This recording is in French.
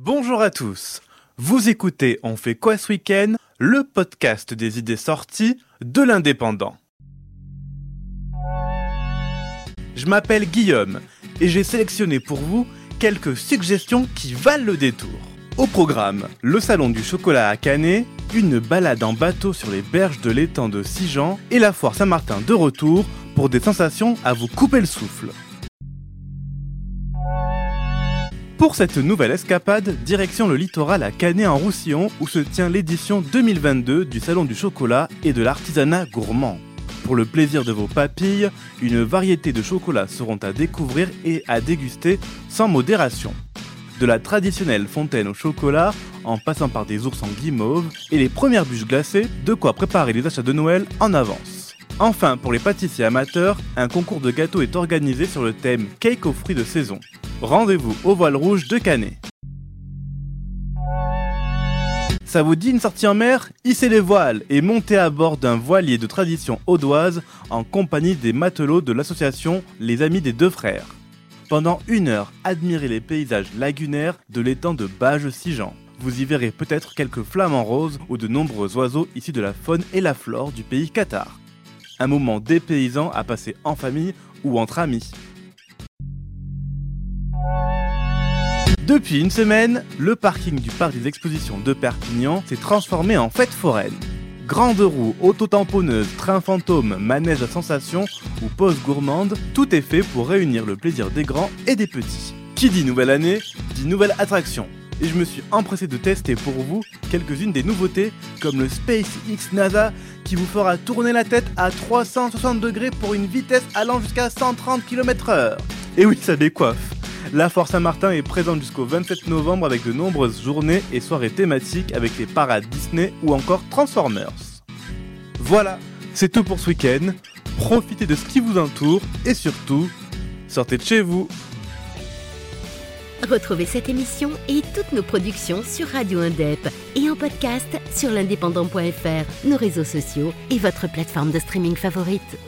Bonjour à tous. Vous écoutez On fait quoi ce week-end? Le podcast des idées sorties de l'indépendant. Je m'appelle Guillaume et j'ai sélectionné pour vous quelques suggestions qui valent le détour. Au programme, le salon du chocolat à Canet, une balade en bateau sur les berges de l'étang de Sijan et la foire Saint-Martin de retour pour des sensations à vous couper le souffle. Pour cette nouvelle escapade, direction le littoral à Canet en Roussillon où se tient l'édition 2022 du Salon du chocolat et de l'artisanat gourmand. Pour le plaisir de vos papilles, une variété de chocolats seront à découvrir et à déguster sans modération. De la traditionnelle fontaine au chocolat, en passant par des ours en guimauve et les premières bûches glacées, de quoi préparer les achats de Noël en avance. Enfin, pour les pâtissiers amateurs, un concours de gâteaux est organisé sur le thème Cake aux fruits de saison rendez-vous au voile rouge de Canet. Ça vous dit une sortie en mer? Hissez les voiles et montez à bord d'un voilier de tradition audoise en compagnie des matelots de l'association Les Amis des Deux Frères. Pendant une heure, admirez les paysages lagunaires de l'étang de Bages-Sijan. Vous y verrez peut-être quelques flamants roses ou de nombreux oiseaux issus de la faune et la flore du pays Qatar. Un moment dépaysant à passer en famille ou entre amis. Depuis une semaine, le parking du parc des expositions de Perpignan s'est transformé en fête foraine. Grandes roues, auto-tamponneuses, train fantôme, manège à sensation ou pause gourmande, tout est fait pour réunir le plaisir des grands et des petits. Qui dit nouvelle année, dit nouvelle attraction. Et je me suis empressé de tester pour vous quelques-unes des nouveautés, comme le SpaceX NASA qui vous fera tourner la tête à 360 degrés pour une vitesse allant jusqu'à 130 km/h. Et oui, ça décoiffe. La Force Saint-Martin est présente jusqu'au 27 novembre avec de nombreuses journées et soirées thématiques avec les parades Disney ou encore Transformers. Voilà, c'est tout pour ce week-end. Profitez de ce qui vous entoure et surtout, sortez de chez vous. Retrouvez cette émission et toutes nos productions sur Radio Indep et en podcast sur l'indépendant.fr, nos réseaux sociaux et votre plateforme de streaming favorite.